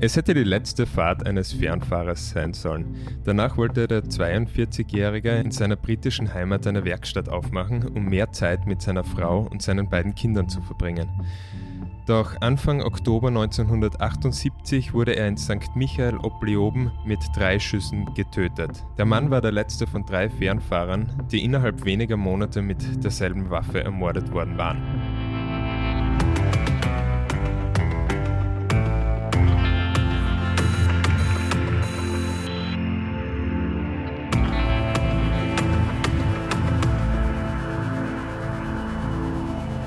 Es hätte die letzte Fahrt eines Fernfahrers sein sollen. Danach wollte der 42-Jährige in seiner britischen Heimat eine Werkstatt aufmachen, um mehr Zeit mit seiner Frau und seinen beiden Kindern zu verbringen. Doch Anfang Oktober 1978 wurde er in St. Michael ob Leoben mit drei Schüssen getötet. Der Mann war der letzte von drei Fernfahrern, die innerhalb weniger Monate mit derselben Waffe ermordet worden waren.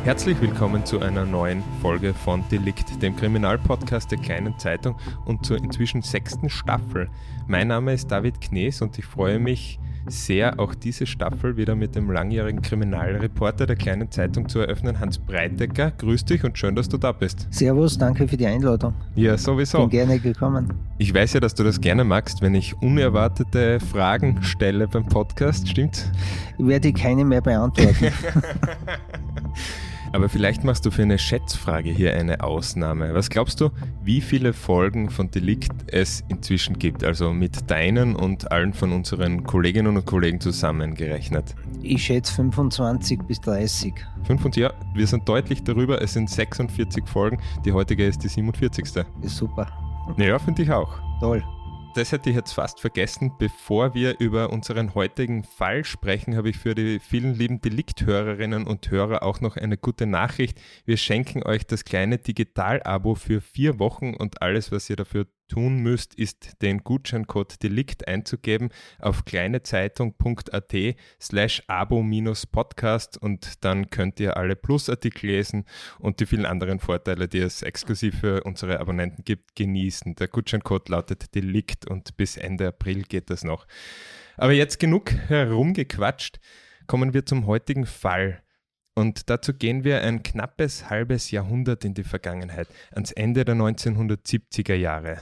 Herzlich willkommen zu einer neuen Folge von Delikt, dem Kriminalpodcast der kleinen Zeitung und zur inzwischen sechsten Staffel. Mein Name ist David Knees und ich freue mich sehr, auch diese Staffel wieder mit dem langjährigen Kriminalreporter der kleinen Zeitung zu eröffnen, Hans Breitecker. Grüß dich und schön, dass du da bist. Servus, danke für die Einladung. Ja, sowieso. Bin gerne gekommen. Ich weiß ja, dass du das gerne magst, wenn ich unerwartete Fragen stelle beim Podcast, stimmt's? Ich werde keine mehr beantworten. Aber vielleicht machst du für eine Schätzfrage hier eine Ausnahme. Was glaubst du, wie viele Folgen von Delikt es inzwischen gibt? Also mit deinen und allen von unseren Kolleginnen und Kollegen zusammengerechnet? Ich schätze 25 bis 30. 25, ja, wir sind deutlich darüber. Es sind 46 Folgen. Die heutige ist die 47. Ist super. Ja, finde ich auch. Toll das hätte ich jetzt fast vergessen. Bevor wir über unseren heutigen Fall sprechen, habe ich für die vielen lieben Delikthörerinnen und Hörer auch noch eine gute Nachricht. Wir schenken euch das kleine Digital-Abo für vier Wochen und alles, was ihr dafür tun müsst, ist den Gutscheincode Delikt einzugeben auf kleinezeitung.at slash abo-podcast und dann könnt ihr alle Plusartikel lesen und die vielen anderen Vorteile, die es exklusiv für unsere Abonnenten gibt, genießen. Der Gutscheincode lautet Delikt und bis Ende April geht das noch. Aber jetzt genug herumgequatscht, kommen wir zum heutigen Fall. Und dazu gehen wir ein knappes halbes Jahrhundert in die Vergangenheit, ans Ende der 1970er Jahre.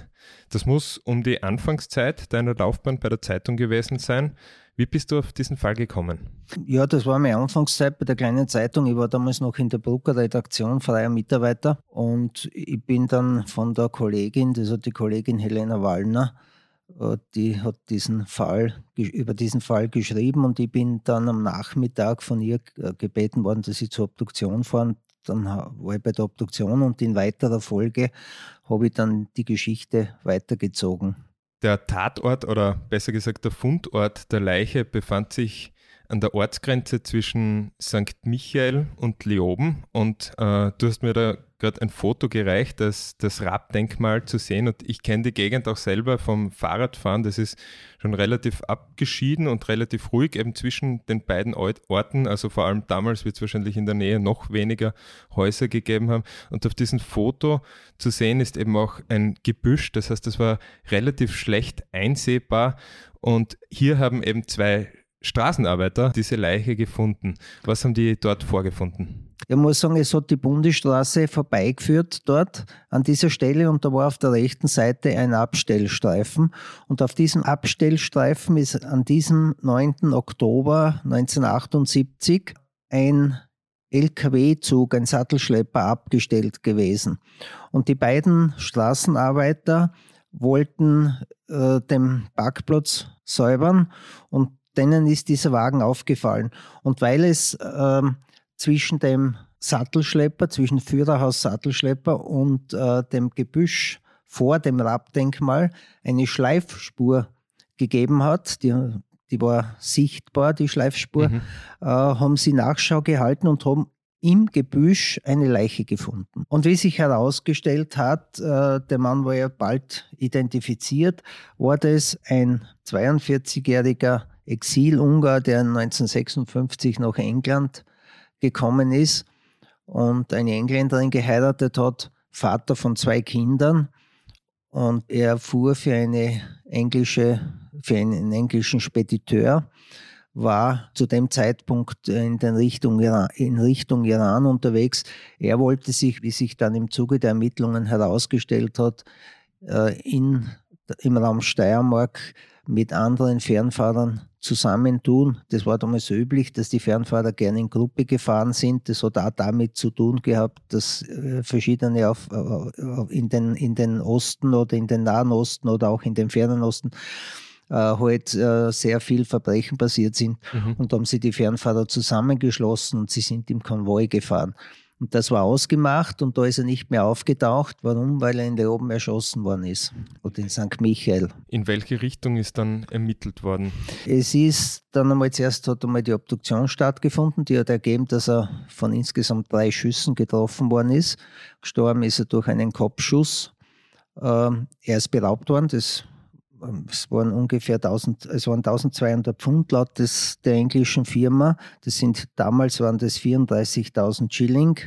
Das muss um die Anfangszeit deiner Laufbahn bei der Zeitung gewesen sein. Wie bist du auf diesen Fall gekommen? Ja, das war meine Anfangszeit bei der kleinen Zeitung. Ich war damals noch in der Brucker Redaktion, freier Mitarbeiter. Und ich bin dann von der Kollegin, das hat die Kollegin Helena Wallner, die hat diesen Fall, über diesen Fall geschrieben und ich bin dann am Nachmittag von ihr äh, gebeten worden, dass ich zur Obduktion fahre. Dann war ich bei der Obduktion und in weiterer Folge habe ich dann die Geschichte weitergezogen. Der Tatort oder besser gesagt der Fundort der Leiche befand sich an der Ortsgrenze zwischen St. Michael und Leoben und äh, du hast mir da gerade ein Foto gereicht, das, das Rabdenkmal zu sehen. Und ich kenne die Gegend auch selber vom Fahrradfahren. Das ist schon relativ abgeschieden und relativ ruhig eben zwischen den beiden Orten. Also vor allem damals wird es wahrscheinlich in der Nähe noch weniger Häuser gegeben haben. Und auf diesem Foto zu sehen ist eben auch ein Gebüsch. Das heißt, das war relativ schlecht einsehbar. Und hier haben eben zwei Straßenarbeiter diese Leiche gefunden. Was haben die dort vorgefunden? Ich muss sagen, es hat die Bundesstraße vorbeigeführt dort an dieser Stelle und da war auf der rechten Seite ein Abstellstreifen. Und auf diesem Abstellstreifen ist an diesem 9. Oktober 1978 ein LKW-Zug, ein Sattelschlepper abgestellt gewesen. Und die beiden Straßenarbeiter wollten äh, den Parkplatz säubern und denen ist dieser Wagen aufgefallen. Und weil es äh, zwischen dem Sattelschlepper, zwischen Führerhaus Sattelschlepper und äh, dem Gebüsch vor dem Rabdenkmal eine Schleifspur gegeben hat. Die, die war sichtbar, die Schleifspur, mhm. äh, haben sie Nachschau gehalten und haben im Gebüsch eine Leiche gefunden. Und wie sich herausgestellt hat, äh, der Mann war ja bald identifiziert, war das ein 42-jähriger Exil-Ungar, der 1956 nach England gekommen ist und eine Engländerin geheiratet hat, Vater von zwei Kindern. Und er fuhr für eine englische, für einen englischen Spediteur war zu dem Zeitpunkt in, den Richtung Iran, in Richtung Iran unterwegs. Er wollte sich, wie sich dann im Zuge der Ermittlungen herausgestellt hat, äh, in, im Raum Steiermark mit anderen Fernfahrern zusammentun. Das war damals so üblich, dass die Fernfahrer gerne in Gruppe gefahren sind. Das hat auch damit zu tun gehabt, dass äh, verschiedene auf, in, den, in den Osten oder in den Nahen Osten oder auch in den Fernen Osten äh, halt äh, sehr viel Verbrechen passiert sind. Mhm. Und da haben sie die Fernfahrer zusammengeschlossen und sie sind im Konvoi gefahren. Und das war ausgemacht und da ist er nicht mehr aufgetaucht. Warum? Weil er in der oben erschossen worden ist. Oder in St. Michael. In welche Richtung ist dann ermittelt worden? Es ist dann einmal zuerst hat einmal die Obduktion stattgefunden. Die hat ergeben, dass er von insgesamt drei Schüssen getroffen worden ist. Gestorben ist er durch einen Kopfschuss. Ähm, er ist beraubt worden. Das es waren ungefähr 1000, es waren 1200 Pfund laut des, der englischen Firma. Das sind, damals waren das 34.000 Schilling.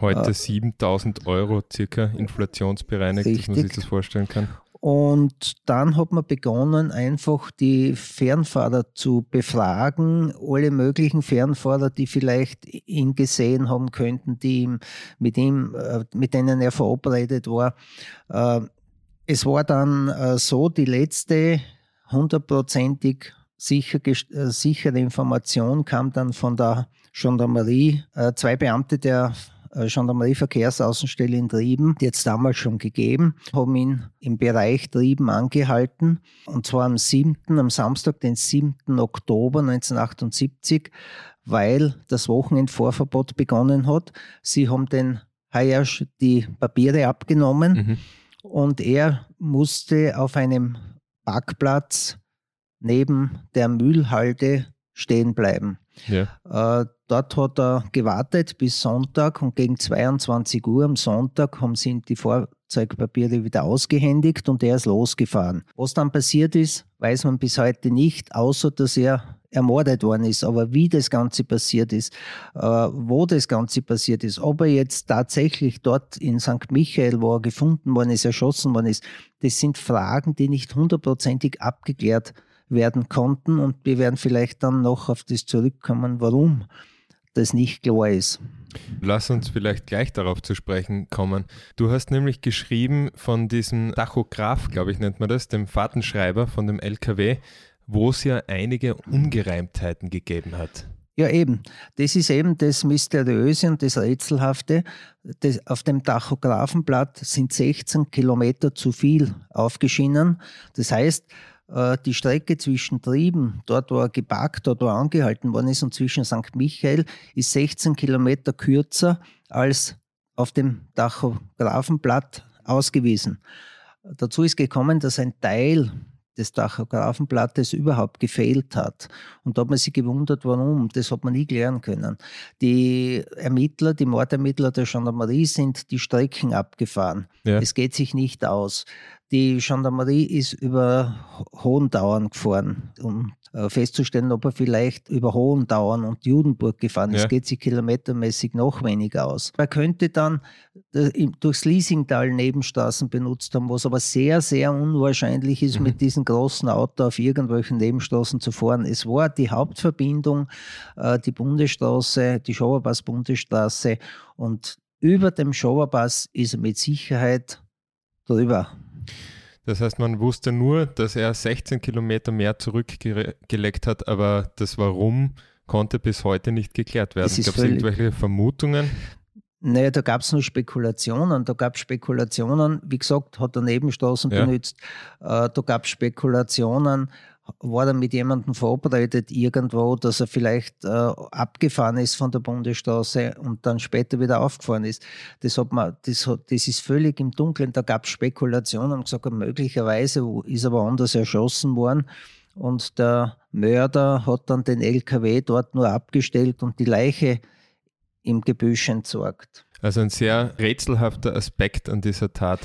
Heute äh, 7000 Euro circa inflationsbereinigt, richtig. dass man sich das vorstellen kann. Und dann hat man begonnen, einfach die Fernfahrer zu befragen, alle möglichen Fernfahrer, die vielleicht ihn gesehen haben könnten, die ihm, mit ihm, äh, mit denen er verabredet war. Äh, es war dann äh, so, die letzte hundertprozentig sicher, äh, sichere Information kam dann von der Gendarmerie. Äh, zwei Beamte der äh, Gendarmerie-Verkehrsaußenstelle in Trieben, die jetzt damals schon gegeben, haben ihn im Bereich Trieben angehalten. Und zwar am 7., am Samstag, den 7. Oktober 1978, weil das Wochenendvorverbot begonnen hat. Sie haben den Hayash die Papiere abgenommen. Mhm und er musste auf einem Parkplatz neben der Mühlhalde stehen bleiben. Ja. Äh, dort hat er gewartet bis Sonntag und gegen 22 Uhr am Sonntag haben sie ihm die Fahrzeugpapiere wieder ausgehändigt und er ist losgefahren. Was dann passiert ist, weiß man bis heute nicht, außer dass er ermordet worden ist. Aber wie das Ganze passiert ist, äh, wo das Ganze passiert ist, ob er jetzt tatsächlich dort in St. Michael, wo er gefunden worden ist, erschossen worden ist, das sind Fragen, die nicht hundertprozentig abgeklärt werden konnten. Und wir werden vielleicht dann noch auf das zurückkommen, warum das nicht klar ist. Lass uns vielleicht gleich darauf zu sprechen kommen. Du hast nämlich geschrieben von diesem Tachograph, glaube ich, nennt man das, dem Fahrtenschreiber von dem LKW, wo es ja einige Ungereimtheiten gegeben hat. Ja, eben. Das ist eben das Mysteriöse und das Rätselhafte. Das, auf dem Tachographenblatt sind 16 Kilometer zu viel aufgeschienen. Das heißt, äh, die Strecke zwischen Trieben, dort wo er geparkt hat, wo er angehalten worden ist, und zwischen St. Michael ist 16 Kilometer kürzer als auf dem Tachographenblatt ausgewiesen. Dazu ist gekommen, dass ein Teil des Tachographenblattes überhaupt gefehlt hat. Und da hat man sich gewundert, warum. Das hat man nie klären können. Die Ermittler, die Mordermittler der Gendarmerie sind die Strecken abgefahren. Ja. Es geht sich nicht aus. Die Gendarmerie ist über Hohendauern gefahren, um äh, festzustellen, ob er vielleicht über Hohendauern und Judenburg gefahren ist. Ja. geht sich kilometermäßig noch weniger aus. Man könnte dann äh, durchs Liesingtal Nebenstraßen benutzt haben, was aber sehr, sehr unwahrscheinlich ist, mhm. mit diesem großen Auto auf irgendwelchen Nebenstraßen zu fahren. Es war die Hauptverbindung, äh, die Bundesstraße, die Schauerpass-Bundesstraße und über dem Schauerpass ist er mit Sicherheit drüber. Das heißt, man wusste nur, dass er 16 Kilometer mehr zurückgelegt hat, aber das Warum konnte bis heute nicht geklärt werden. Gab es irgendwelche Vermutungen? Naja, da gab es nur Spekulationen. Da gab es Spekulationen, wie gesagt, hat er Nebenstraßen ja. benutzt. Äh, da gab es Spekulationen, war er mit jemandem verabredet irgendwo, dass er vielleicht äh, abgefahren ist von der Bundesstraße und dann später wieder aufgefahren ist. Das, hat man, das, hat, das ist völlig im Dunkeln. Da gab es Spekulationen und gesagt, möglicherweise ist er woanders erschossen worden. und der Mörder hat dann den LKW dort nur abgestellt und die Leiche im Gebüsch entsorgt. Also ein sehr rätselhafter Aspekt an dieser Tat.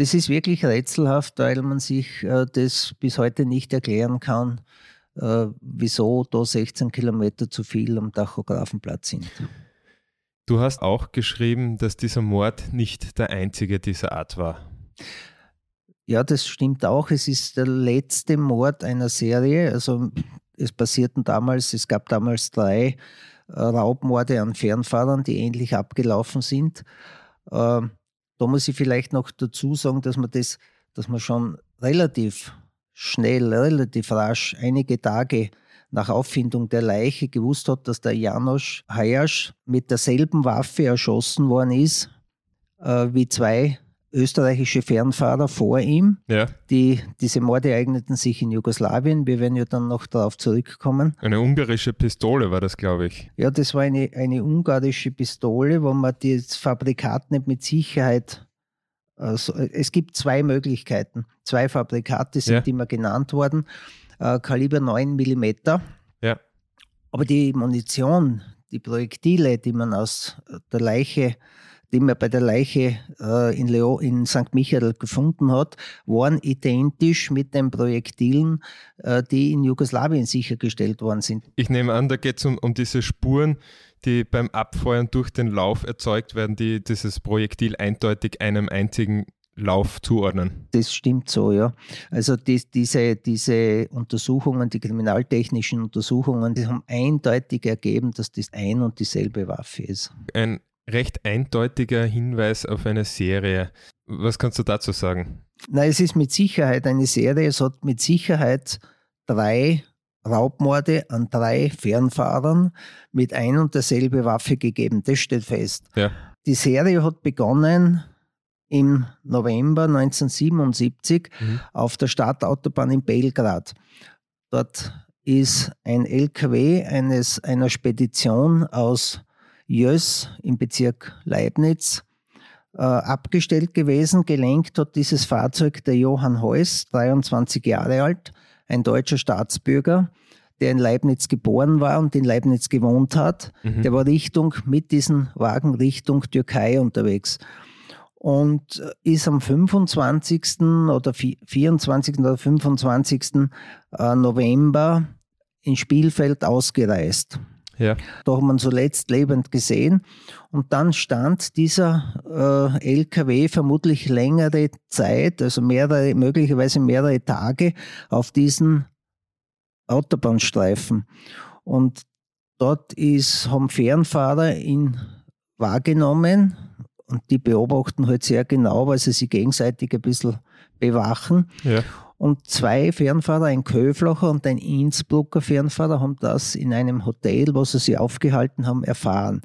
Das ist wirklich rätselhaft, weil man sich äh, das bis heute nicht erklären kann, äh, wieso da 16 Kilometer zu viel am Tachografenplatz sind. Du hast auch geschrieben, dass dieser Mord nicht der einzige dieser Art war. Ja, das stimmt auch. Es ist der letzte Mord einer Serie. Also es passierten damals, es gab damals drei äh, Raubmorde an Fernfahrern, die ähnlich abgelaufen sind. Ähm, da muss ich vielleicht noch dazu sagen, dass man das, dass man schon relativ schnell, relativ rasch, einige Tage nach Auffindung der Leiche gewusst hat, dass der Janosch Hayasch mit derselben Waffe erschossen worden ist äh, wie zwei österreichische Fernfahrer vor ihm. Ja. Die, diese Morde eigneten sich in Jugoslawien. Wir werden ja dann noch darauf zurückkommen. Eine ungarische Pistole war das, glaube ich. Ja, das war eine, eine ungarische Pistole, wo man das Fabrikat nicht mit Sicherheit. Also, es gibt zwei Möglichkeiten. Zwei Fabrikate sind ja. immer genannt worden. Äh, Kaliber 9 mm. Ja. Aber die Munition, die Projektile, die man aus der Leiche die man bei der Leiche äh, in, Leo, in St. Michael gefunden hat, waren identisch mit den Projektilen, äh, die in Jugoslawien sichergestellt worden sind. Ich nehme an, da geht es um, um diese Spuren, die beim Abfeuern durch den Lauf erzeugt werden, die dieses Projektil eindeutig einem einzigen Lauf zuordnen. Das stimmt so, ja. Also die, diese, diese Untersuchungen, die kriminaltechnischen Untersuchungen, die haben eindeutig ergeben, dass das ein und dieselbe Waffe ist. Ein recht eindeutiger Hinweis auf eine Serie. Was kannst du dazu sagen? Na, es ist mit Sicherheit eine Serie. Es hat mit Sicherheit drei Raubmorde an drei Fernfahrern mit ein und derselbe Waffe gegeben. Das steht fest. Ja. Die Serie hat begonnen im November 1977 mhm. auf der Stadtautobahn in Belgrad. Dort ist ein LKW eines, einer Spedition aus Jöss im Bezirk Leibniz äh, abgestellt gewesen. Gelenkt hat dieses Fahrzeug der Johann Heuss, 23 Jahre alt, ein deutscher Staatsbürger, der in Leibniz geboren war und in Leibniz gewohnt hat. Mhm. Der war Richtung, mit diesem Wagen Richtung Türkei unterwegs und ist am 25. oder 24. oder 25. Äh, November in Spielfeld ausgereist. Ja. Da hat man zuletzt lebend gesehen. Und dann stand dieser äh, LKW vermutlich längere Zeit, also mehrere, möglicherweise mehrere Tage auf diesen Autobahnstreifen. Und dort ist, haben Fernfahrer ihn wahrgenommen und die beobachten halt sehr genau, weil sie sich gegenseitig ein bisschen bewachen. Ja. Und zwei Fernfahrer, ein Köflacher und ein Innsbrucker Fernfahrer, haben das in einem Hotel, wo sie sich aufgehalten haben, erfahren.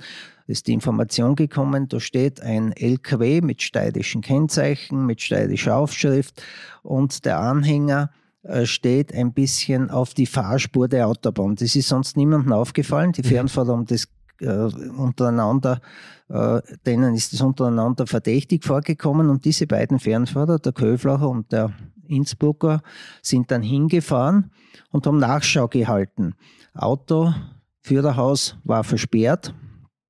Ist die Information gekommen, da steht ein LKW mit steirischen Kennzeichen, mit steirischer Aufschrift und der Anhänger äh, steht ein bisschen auf die Fahrspur der Autobahn. Das ist sonst niemandem aufgefallen. Die mhm. Fernfahrer haben das äh, untereinander, äh, denen ist es untereinander verdächtig vorgekommen und diese beiden Fernfahrer, der Köflacher und der Innsbrucker sind dann hingefahren und haben Nachschau gehalten. Auto, Führerhaus war versperrt.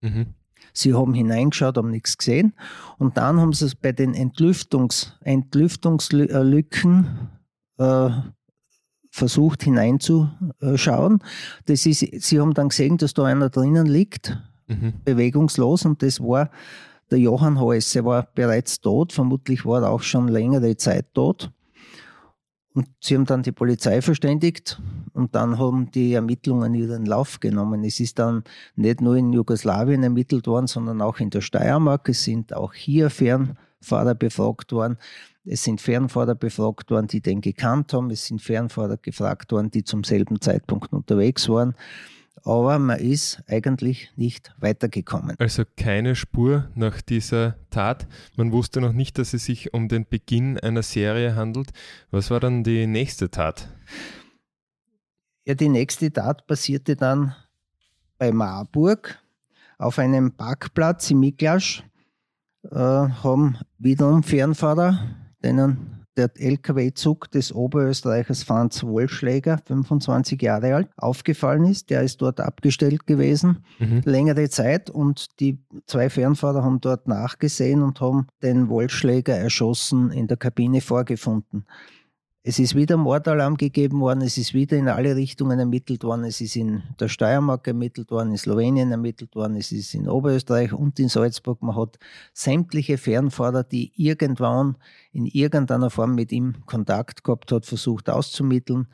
Mhm. Sie haben hineingeschaut, haben nichts gesehen. Und dann haben sie es bei den Entlüftungs Entlüftungslücken äh, versucht hineinzuschauen. Das ist, sie haben dann gesehen, dass da einer drinnen liegt, mhm. bewegungslos, und das war der Johann Heuss. Er war bereits tot, vermutlich war er auch schon längere Zeit tot. Und sie haben dann die Polizei verständigt und dann haben die Ermittlungen ihren Lauf genommen. Es ist dann nicht nur in Jugoslawien ermittelt worden, sondern auch in der Steiermark. Es sind auch hier Fernfahrer befragt worden. Es sind Fernfahrer befragt worden, die den gekannt haben. Es sind Fernfahrer gefragt worden, die zum selben Zeitpunkt unterwegs waren aber man ist eigentlich nicht weitergekommen. Also keine Spur nach dieser Tat. Man wusste noch nicht, dass es sich um den Beginn einer Serie handelt. Was war dann die nächste Tat? Ja, die nächste Tat passierte dann bei Marburg auf einem Parkplatz in Miklasch. Äh, haben wiederum Fernfahrer, denen der LKW-Zug des Oberösterreichers Franz Wollschläger, 25 Jahre alt, aufgefallen ist. Der ist dort abgestellt gewesen, mhm. längere Zeit und die zwei Fernfahrer haben dort nachgesehen und haben den Wollschläger erschossen in der Kabine vorgefunden. Es ist wieder Mordalarm gegeben worden, es ist wieder in alle Richtungen ermittelt worden, es ist in der Steiermark ermittelt worden, in Slowenien ermittelt worden, es ist in Oberösterreich und in Salzburg. Man hat sämtliche Fernfahrer, die irgendwann in irgendeiner Form mit ihm Kontakt gehabt hat, versucht auszumitteln.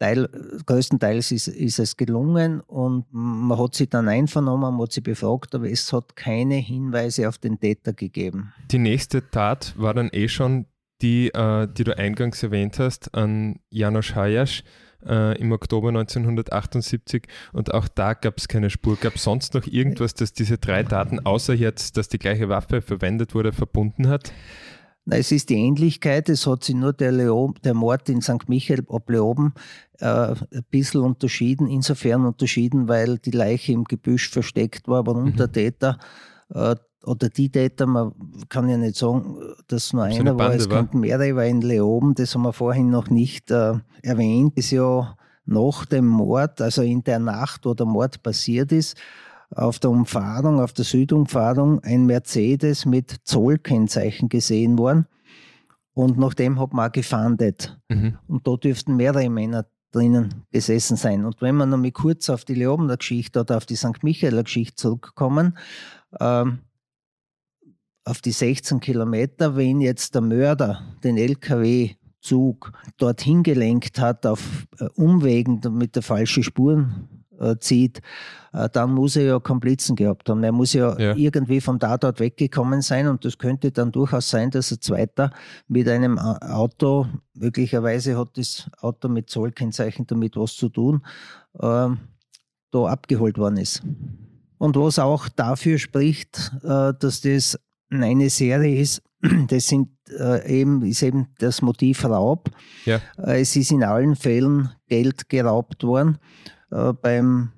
Teil, größtenteils ist, ist es gelungen und man hat sie dann einvernommen, man hat sie befragt, aber es hat keine Hinweise auf den Täter gegeben. Die nächste Tat war dann eh schon die, äh, die du eingangs erwähnt hast, an Janusz Hajasch äh, im Oktober 1978 und auch da gab es keine Spur. Gab es sonst noch irgendwas, das diese drei Daten, außer jetzt, dass die gleiche Waffe verwendet wurde, verbunden hat? Es ist die Ähnlichkeit, es hat sich nur der, Leo, der Mord in St. Michael ob Leoben äh, ein bisschen unterschieden, insofern unterschieden, weil die Leiche im Gebüsch versteckt war, warum mhm. der Täter äh, oder die Täter, man kann ja nicht sagen, dass nur einer war, es könnten mehrere, weil in Leoben, das haben wir vorhin noch nicht äh, erwähnt, ist ja nach dem Mord, also in der Nacht, wo der Mord passiert ist, auf der Umfahrung, auf der Südumfahrung ein Mercedes mit Zollkennzeichen gesehen worden. Und nach dem hat man auch gefahndet. Mhm. Und da dürften mehrere Männer drinnen gesessen sein. Und wenn wir noch mal kurz auf die Leobener Geschichte oder auf die St. Michaeler Geschichte zurückkommen, ähm, auf die 16 Kilometer, wenn jetzt der Mörder den LKW-Zug dorthin gelenkt hat, auf äh, Umwegen mit der falschen Spuren äh, zieht, äh, dann muss er ja Komplizen gehabt haben. Er muss ja, ja, irgendwie vom Tatort weggekommen sein und das könnte dann durchaus sein, dass ein Zweiter mit einem äh, Auto, möglicherweise hat das Auto mit Zollkennzeichen damit was zu tun, äh, da abgeholt worden ist. Und was auch dafür spricht, äh, dass das eine Serie ist, das sind, äh, eben, ist eben das Motiv Raub. Ja. Äh, es ist in allen Fällen Geld geraubt worden. Äh, beim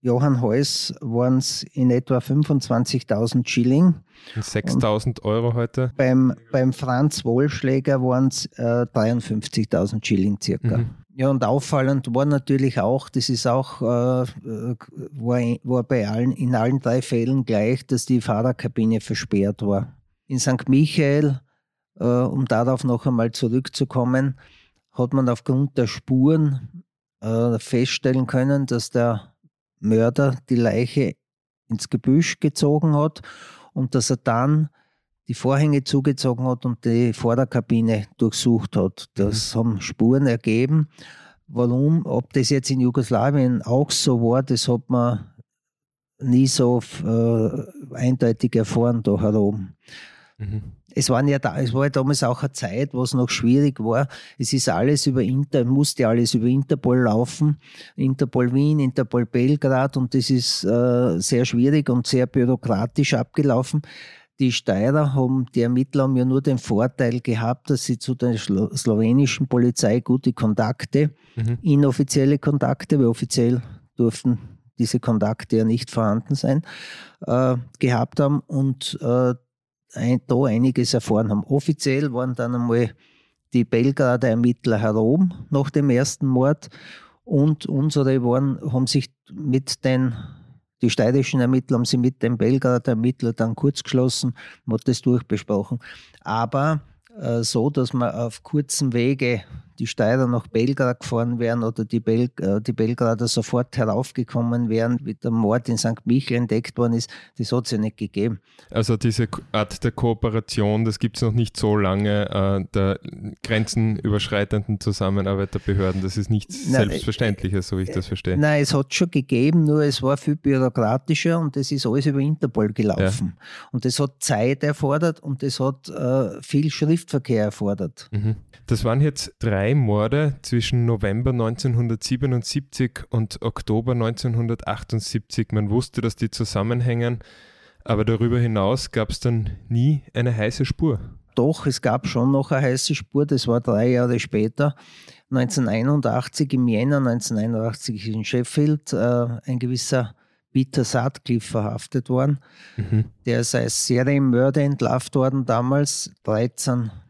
Johann Heuss waren es in etwa 25.000 Schilling. 6.000 Euro heute? Beim, beim Franz Wohlschläger waren es 53.000 Schilling circa. Mhm. Ja, und auffallend war natürlich auch, das ist auch, äh, äh, war, war bei allen, in allen drei Fällen gleich, dass die Fahrerkabine versperrt war. In St. Michael, äh, um darauf noch einmal zurückzukommen, hat man aufgrund der Spuren äh, feststellen können, dass der Mörder die Leiche ins Gebüsch gezogen hat und dass er dann die Vorhänge zugezogen hat und die Vorderkabine durchsucht hat. Das mhm. haben Spuren ergeben. Warum, ob das jetzt in Jugoslawien auch so war, das hat man nie so äh, eindeutig erfahren da herum. Mhm. Es, waren ja da, es war ja damals auch eine Zeit, wo es noch schwierig war. Es ist alles über Inter, musste alles über Interpol laufen. Interpol Wien, Interpol Belgrad und das ist äh, sehr schwierig und sehr bürokratisch abgelaufen. Die Steirer haben, die Ermittler haben ja nur den Vorteil gehabt, dass sie zu der slowenischen Polizei gute Kontakte, mhm. inoffizielle Kontakte, weil offiziell durften diese Kontakte ja nicht vorhanden sein, äh, gehabt haben und äh, ein, da einiges erfahren haben. Offiziell waren dann einmal die Belgrader Ermittler herum nach dem ersten Mord und unsere waren, haben sich mit den die steirischen Ermittler haben sie mit dem Belgrader Ermittler dann kurz geschlossen, man hat das durchbesprochen. Aber äh, so, dass man auf kurzem Wege die Steirer nach Belgrad gefahren wären oder die, Bel äh, die Belgrader sofort heraufgekommen wären, wie der Mord in St. Michel entdeckt worden ist, das hat es ja nicht gegeben. Also diese Art der Kooperation, das gibt es noch nicht so lange, äh, der grenzenüberschreitenden Zusammenarbeit der Behörden, das ist nichts Nein, Selbstverständliches, so wie ich das verstehe. Nein, es hat schon gegeben, nur es war viel bürokratischer und das ist alles über Interpol gelaufen. Ja. Und das hat Zeit erfordert und das hat äh, viel Schriftverkehr erfordert. Mhm. Das waren jetzt drei drei Morde zwischen November 1977 und Oktober 1978. Man wusste, dass die zusammenhängen, aber darüber hinaus gab es dann nie eine heiße Spur. Doch, es gab schon noch eine heiße Spur, das war drei Jahre später. 1981 im Jänner 1981 in Sheffield äh, ein gewisser Peter Sutcliffe verhaftet worden. Mhm. Der ist als Serienmörder entlarvt worden damals, 13 äh,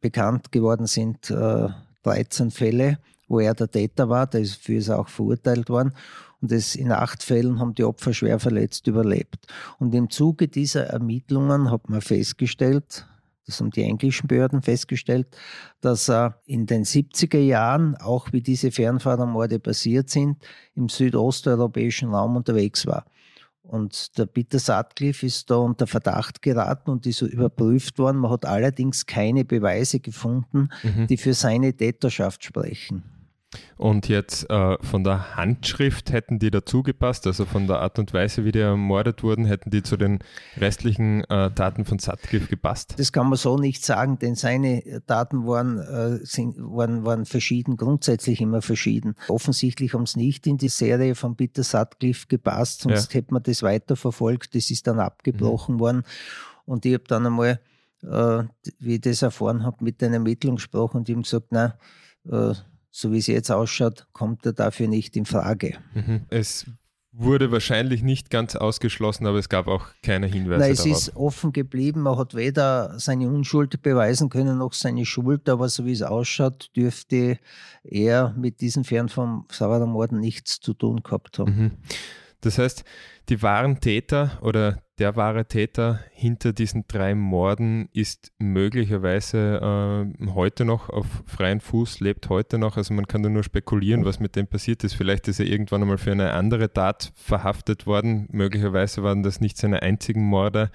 bekannt geworden sind äh, 13 Fälle, wo er der Täter war. Dafür ist er auch verurteilt worden. Und das in acht Fällen haben die Opfer schwer verletzt überlebt. Und im Zuge dieser Ermittlungen hat man festgestellt, das haben die englischen Behörden festgestellt, dass er in den 70er Jahren, auch wie diese Fernfahrermorde passiert sind, im südosteuropäischen Raum unterwegs war. Und der Peter Sutcliffe ist da unter Verdacht geraten und ist überprüft worden. Man hat allerdings keine Beweise gefunden, mhm. die für seine Täterschaft sprechen. Und jetzt äh, von der Handschrift hätten die dazu gepasst, also von der Art und Weise, wie die ermordet wurden, hätten die zu den restlichen äh, Taten von Sutcliffe gepasst? Das kann man so nicht sagen, denn seine Taten waren, äh, sind, waren, waren verschieden, grundsätzlich immer verschieden. Offensichtlich haben es nicht in die Serie von Peter Sutcliffe gepasst, sonst ja. hätte man das weiterverfolgt. Das ist dann abgebrochen mhm. worden. Und ich habe dann einmal, äh, wie ich das erfahren habe, mit den Ermittlungen gesprochen und ihm gesagt, na, äh, so wie es jetzt ausschaut, kommt er dafür nicht in Frage. Mhm. Es wurde wahrscheinlich nicht ganz ausgeschlossen, aber es gab auch keine Hinweise. Nein, es darauf. ist offen geblieben. Man hat weder seine Unschuld beweisen können noch seine Schuld, aber so wie es ausschaut, dürfte er mit diesen Fern vom Sauermorden nichts zu tun gehabt haben. Mhm. Das heißt, die wahren Täter oder der wahre Täter hinter diesen drei Morden ist möglicherweise äh, heute noch auf freien Fuß, lebt heute noch. Also man kann da nur spekulieren, was mit dem passiert ist. Vielleicht ist er irgendwann einmal für eine andere Tat verhaftet worden. Möglicherweise waren das nicht seine einzigen Morde.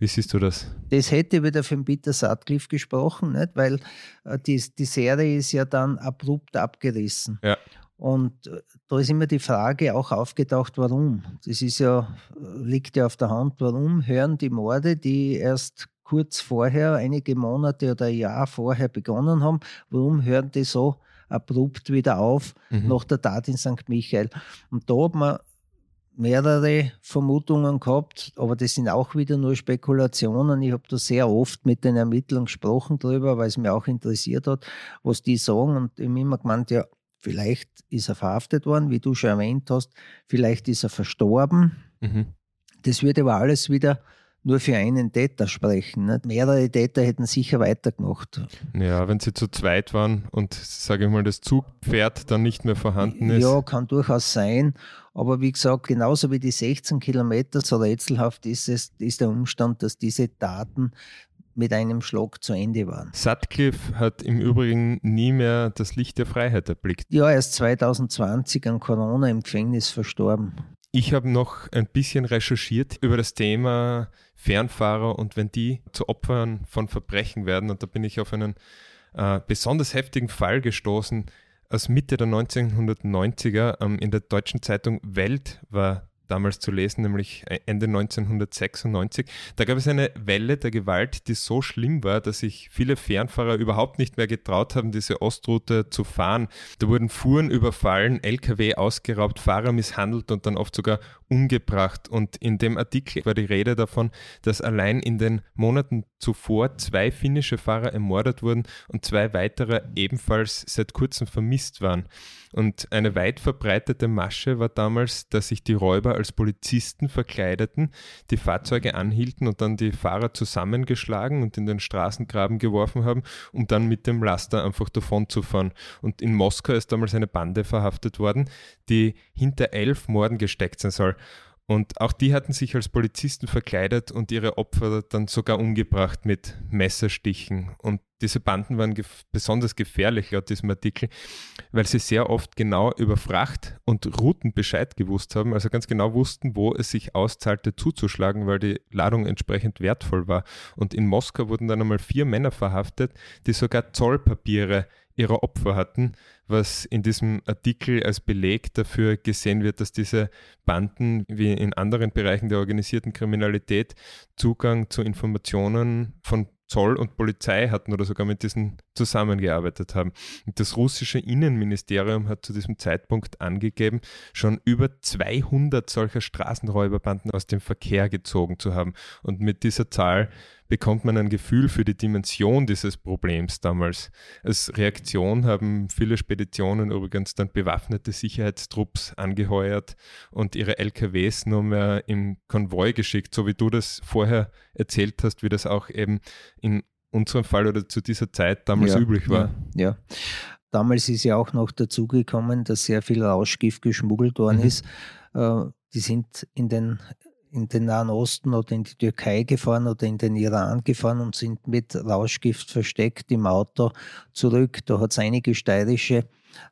Wie siehst du das? Das hätte wieder für den Peter Sutcliffe gesprochen, nicht? weil äh, die, die Serie ist ja dann abrupt abgerissen. Ja. Und äh, da ist immer die Frage auch aufgetaucht, warum. Das ist ja, liegt ja auf der Hand, warum hören die Morde, die erst kurz vorher, einige Monate oder ein Jahr vorher begonnen haben, warum hören die so abrupt wieder auf mhm. nach der Tat in St. Michael? Und da hat man mehrere Vermutungen gehabt, aber das sind auch wieder nur Spekulationen. Ich habe da sehr oft mit den Ermittlern gesprochen darüber, weil es mir auch interessiert hat, was die sagen. Und ich habe immer gemeint, ja, Vielleicht ist er verhaftet worden, wie du schon erwähnt hast. Vielleicht ist er verstorben. Mhm. Das würde aber alles wieder nur für einen Täter sprechen. Nicht? Mehrere Täter hätten sicher weitergemacht. Ja, wenn sie zu zweit waren und, sage ich mal, das Zugpferd dann nicht mehr vorhanden ist. Ja, kann durchaus sein. Aber wie gesagt, genauso wie die 16 Kilometer, so rätselhaft ist es, ist der Umstand, dass diese Daten mit einem Schlag zu Ende waren. Sutcliffe hat im Übrigen nie mehr das Licht der Freiheit erblickt. Ja, er ist 2020 an Corona im Gefängnis verstorben. Ich habe noch ein bisschen recherchiert über das Thema Fernfahrer und wenn die zu Opfern von Verbrechen werden. Und da bin ich auf einen äh, besonders heftigen Fall gestoßen. Aus Mitte der 1990er ähm, in der deutschen Zeitung Welt war damals zu lesen, nämlich Ende 1996. Da gab es eine Welle der Gewalt, die so schlimm war, dass sich viele Fernfahrer überhaupt nicht mehr getraut haben, diese Ostroute zu fahren. Da wurden Fuhren überfallen, Lkw ausgeraubt, Fahrer misshandelt und dann oft sogar umgebracht. Und in dem Artikel war die Rede davon, dass allein in den Monaten zuvor zwei finnische Fahrer ermordet wurden und zwei weitere ebenfalls seit kurzem vermisst waren. Und eine weit verbreitete Masche war damals, dass sich die Räuber als Polizisten verkleideten, die Fahrzeuge anhielten und dann die Fahrer zusammengeschlagen und in den Straßengraben geworfen haben, um dann mit dem Laster einfach davonzufahren. Und in Moskau ist damals eine Bande verhaftet worden, die hinter elf Morden gesteckt sein soll. Und auch die hatten sich als Polizisten verkleidet und ihre Opfer dann sogar umgebracht mit Messerstichen. Und diese Banden waren gef besonders gefährlich laut diesem Artikel, weil sie sehr oft genau über Fracht und Routen Bescheid gewusst haben, also ganz genau wussten, wo es sich auszahlte zuzuschlagen, weil die Ladung entsprechend wertvoll war. Und in Moskau wurden dann einmal vier Männer verhaftet, die sogar Zollpapiere ihrer Opfer hatten, was in diesem Artikel als Beleg dafür gesehen wird, dass diese Banden wie in anderen Bereichen der organisierten Kriminalität Zugang zu Informationen von Zoll und Polizei hatten oder sogar mit diesen zusammengearbeitet haben. Das russische Innenministerium hat zu diesem Zeitpunkt angegeben, schon über 200 solcher Straßenräuberbanden aus dem Verkehr gezogen zu haben. Und mit dieser Zahl bekommt man ein Gefühl für die Dimension dieses Problems damals. Als Reaktion haben viele Speditionen übrigens dann bewaffnete Sicherheitstrupps angeheuert und ihre LKWs nur mehr im Konvoi geschickt, so wie du das vorher erzählt hast, wie das auch eben in unserem Fall oder zu dieser Zeit damals ja, üblich war. Ja, ja. Damals ist ja auch noch dazugekommen, dass sehr viel Rauschgift geschmuggelt worden mhm. ist. Äh, die sind in den, in den Nahen Osten oder in die Türkei gefahren oder in den Iran gefahren und sind mit Rauschgift versteckt im Auto zurück. Da hat es einige steirische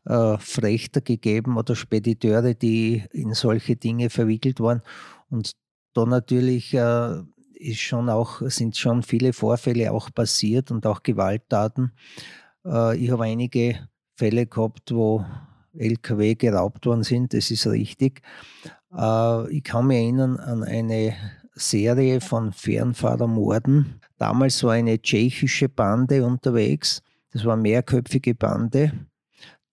äh, Frechter gegeben oder Spediteure, die in solche Dinge verwickelt waren. Und da natürlich äh, ist schon auch, sind schon viele Vorfälle auch passiert und auch Gewalttaten. Äh, ich habe einige Fälle gehabt, wo LKW geraubt worden sind, das ist richtig. Äh, ich kann mich erinnern an eine Serie von Fernfahrermorden. Damals war eine tschechische Bande unterwegs. Das war eine mehrköpfige Bande,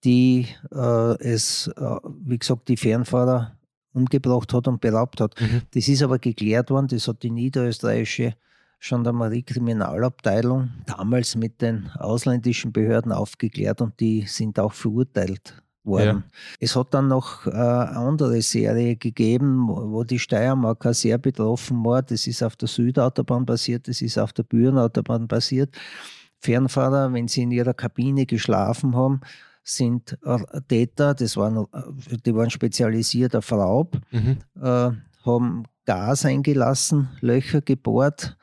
die äh, es, äh, wie gesagt, die Fernfahrer umgebracht hat und beraubt hat. Mhm. Das ist aber geklärt worden, das hat die niederösterreichische Gendarmerie-Kriminalabteilung damals mit den ausländischen Behörden aufgeklärt und die sind auch verurteilt worden. Ja. Es hat dann noch äh, eine andere Serie gegeben, wo die Steiermarker sehr betroffen war. Das ist auf der Südautobahn passiert, das ist auf der Bürenautobahn passiert. Fernfahrer, wenn sie in ihrer Kabine geschlafen haben, sind äh, Täter, das waren, äh, die waren spezialisiert auf Raub, mhm. äh, haben Gas eingelassen, Löcher gebohrt,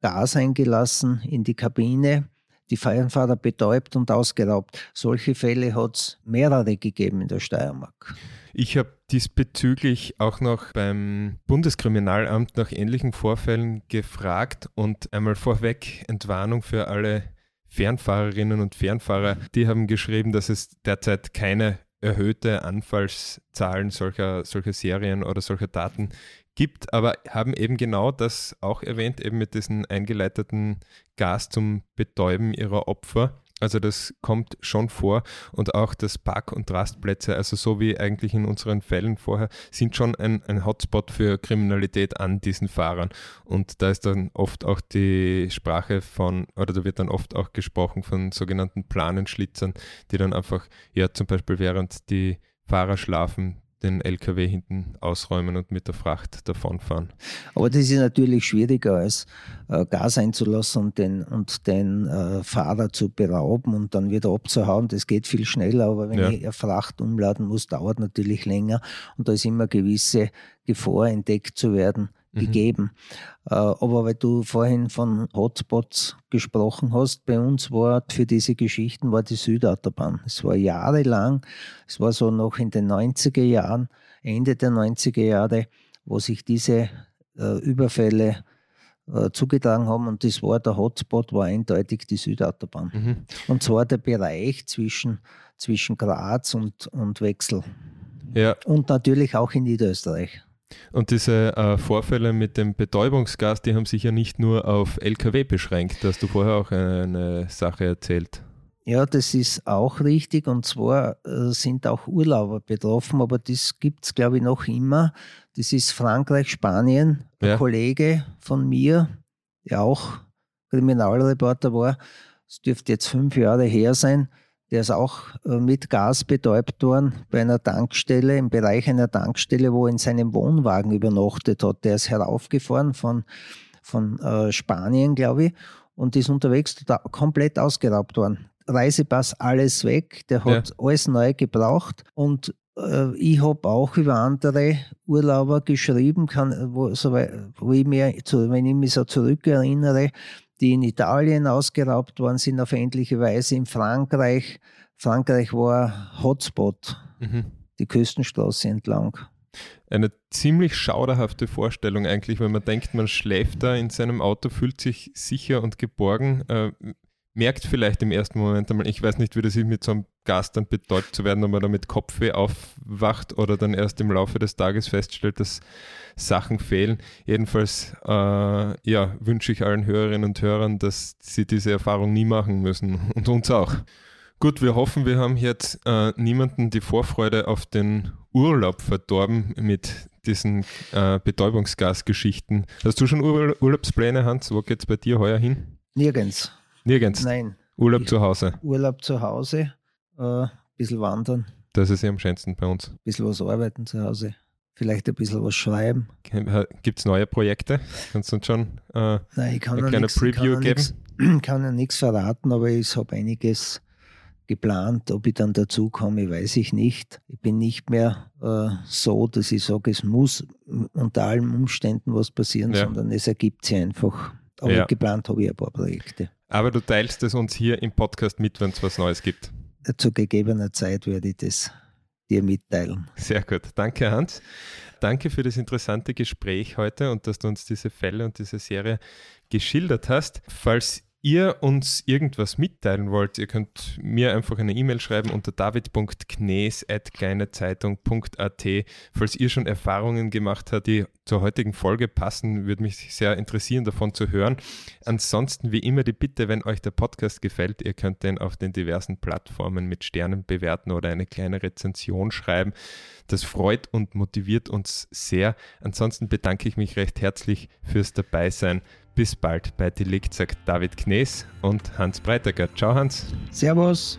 Gas eingelassen in die Kabine, die Fernfahrer betäubt und ausgeraubt. Solche Fälle hat es mehrere gegeben in der Steiermark. Ich habe diesbezüglich auch noch beim Bundeskriminalamt nach ähnlichen Vorfällen gefragt und einmal vorweg Entwarnung für alle Fernfahrerinnen und Fernfahrer, die haben geschrieben, dass es derzeit keine erhöhte Anfallszahlen solcher, solcher Serien oder solcher Daten gibt, aber haben eben genau das auch erwähnt, eben mit diesem eingeleiteten Gas zum Betäuben ihrer Opfer. Also das kommt schon vor und auch das Park- und Rastplätze, also so wie eigentlich in unseren Fällen vorher, sind schon ein, ein Hotspot für Kriminalität an diesen Fahrern. Und da ist dann oft auch die Sprache von, oder da wird dann oft auch gesprochen von sogenannten Planenschlitzern, die dann einfach, ja zum Beispiel während die Fahrer schlafen, den LKW hinten ausräumen und mit der Fracht davonfahren. Aber das ist natürlich schwieriger als äh, Gas einzulassen und den, und den äh, Fahrer zu berauben und dann wieder abzuhauen. Das geht viel schneller, aber wenn ja. ich eine Fracht umladen muss, dauert natürlich länger und da ist immer gewisse Gefahr entdeckt zu werden mhm. gegeben. Äh, aber weil du vorhin von Hotspots gesprochen hast, bei uns war für diese Geschichten war die Südautobahn. Es war jahrelang, es war so noch in den 90er Jahren, Ende der 90er Jahre, wo sich diese äh, Überfälle äh, zugetragen haben und das war der Hotspot, war eindeutig die Südautobahn. Mhm. Und zwar der Bereich zwischen, zwischen Graz und, und Wechsel. Ja. Und natürlich auch in Niederösterreich. Und diese äh, Vorfälle mit dem Betäubungsgas, die haben sich ja nicht nur auf Lkw beschränkt. Da hast du vorher auch eine, Sache erzählt. Ja, das ist auch richtig. Und zwar äh, sind auch Urlauber betroffen, aber das gibt es, glaube ich, noch immer. Das ist Frankreich, Spanien. Ein ja. Kollege von mir, der auch Kriminalreporter war, es dürfte jetzt fünf Jahre her sein, der ist auch äh, mit Gas betäubt worden bei einer Tankstelle, im Bereich einer Tankstelle, wo er in seinem Wohnwagen übernachtet hat. Der ist heraufgefahren von, von äh, Spanien, glaube ich, und ist unterwegs komplett ausgeraubt worden. Reisepass, alles weg. Der hat ja. alles neu gebraucht und äh, ich habe auch über andere Urlauber geschrieben, kann, wo, so, wo ich mir, wenn ich mich so zurückerinnere, die in Italien ausgeraubt worden sind auf endliche Weise, in Frankreich. Frankreich war Hotspot, mhm. die Küstenstraße entlang. Eine ziemlich schauderhafte Vorstellung eigentlich, wenn man denkt, man schläft da in seinem Auto, fühlt sich sicher und geborgen. Äh, merkt vielleicht im ersten Moment einmal, ich weiß nicht, wie das ist, mit so einem Gas dann betäubt zu werden, ob man da mit Kopfweh aufwacht oder dann erst im Laufe des Tages feststellt, dass Sachen fehlen. Jedenfalls äh, ja, wünsche ich allen Hörerinnen und Hörern, dass sie diese Erfahrung nie machen müssen und uns auch. Gut, wir hoffen, wir haben jetzt äh, niemanden die Vorfreude auf den Urlaub verdorben mit diesen äh, Betäubungsgasgeschichten. Hast du schon Ur Urlaubspläne, Hans? Wo geht es bei dir heuer hin? Nirgends. Nirgends? Nein. Urlaub ich, zu Hause? Urlaub zu Hause, ein äh, bisschen wandern. Das ist ja am schönsten bei uns. Ein bisschen was arbeiten zu Hause. vielleicht ein bisschen was schreiben. Gibt es neue Projekte? Kannst du uns schon äh, Nein, ich kann eine kleine nix- Preview kann geben? nix- kann ja nichts verraten, aber ich habe einiges geplant. Ob ich dann dazu komme, weiß ich nicht. Ich bin nicht mehr äh, so, dass ich sage, es muss unter allen Umständen was passieren, Ja. sondern es ergibt sich einfach. Aber Ja. geplant habe ich ein paar Projekte. Aber du teilst es uns hier im Podcast mit, wenn es was Neues gibt. Zu gegebener Zeit werde ich das dir mitteilen. Sehr gut. Danke, Hans. Danke für das interessante Gespräch heute und dass du uns diese Fälle und diese Serie geschildert hast. Falls ihr uns irgendwas mitteilen wollt, ihr könnt mir einfach eine E-Mail schreiben unter david.knees.kleinezeitung.at. Falls ihr schon Erfahrungen gemacht habt, die zur heutigen Folge passen, würde mich sehr interessieren, davon zu hören. Ansonsten wie immer die Bitte, wenn euch der Podcast gefällt, ihr könnt den auf den diversen Plattformen mit Sternen bewerten oder eine kleine Rezension schreiben. Das freut und motiviert uns sehr. Ansonsten bedanke ich mich recht herzlich fürs Dabeisein. Bis bald bei Delikt, sagt David Knees und Hans Breitecker. Ciao, Hans. Servus.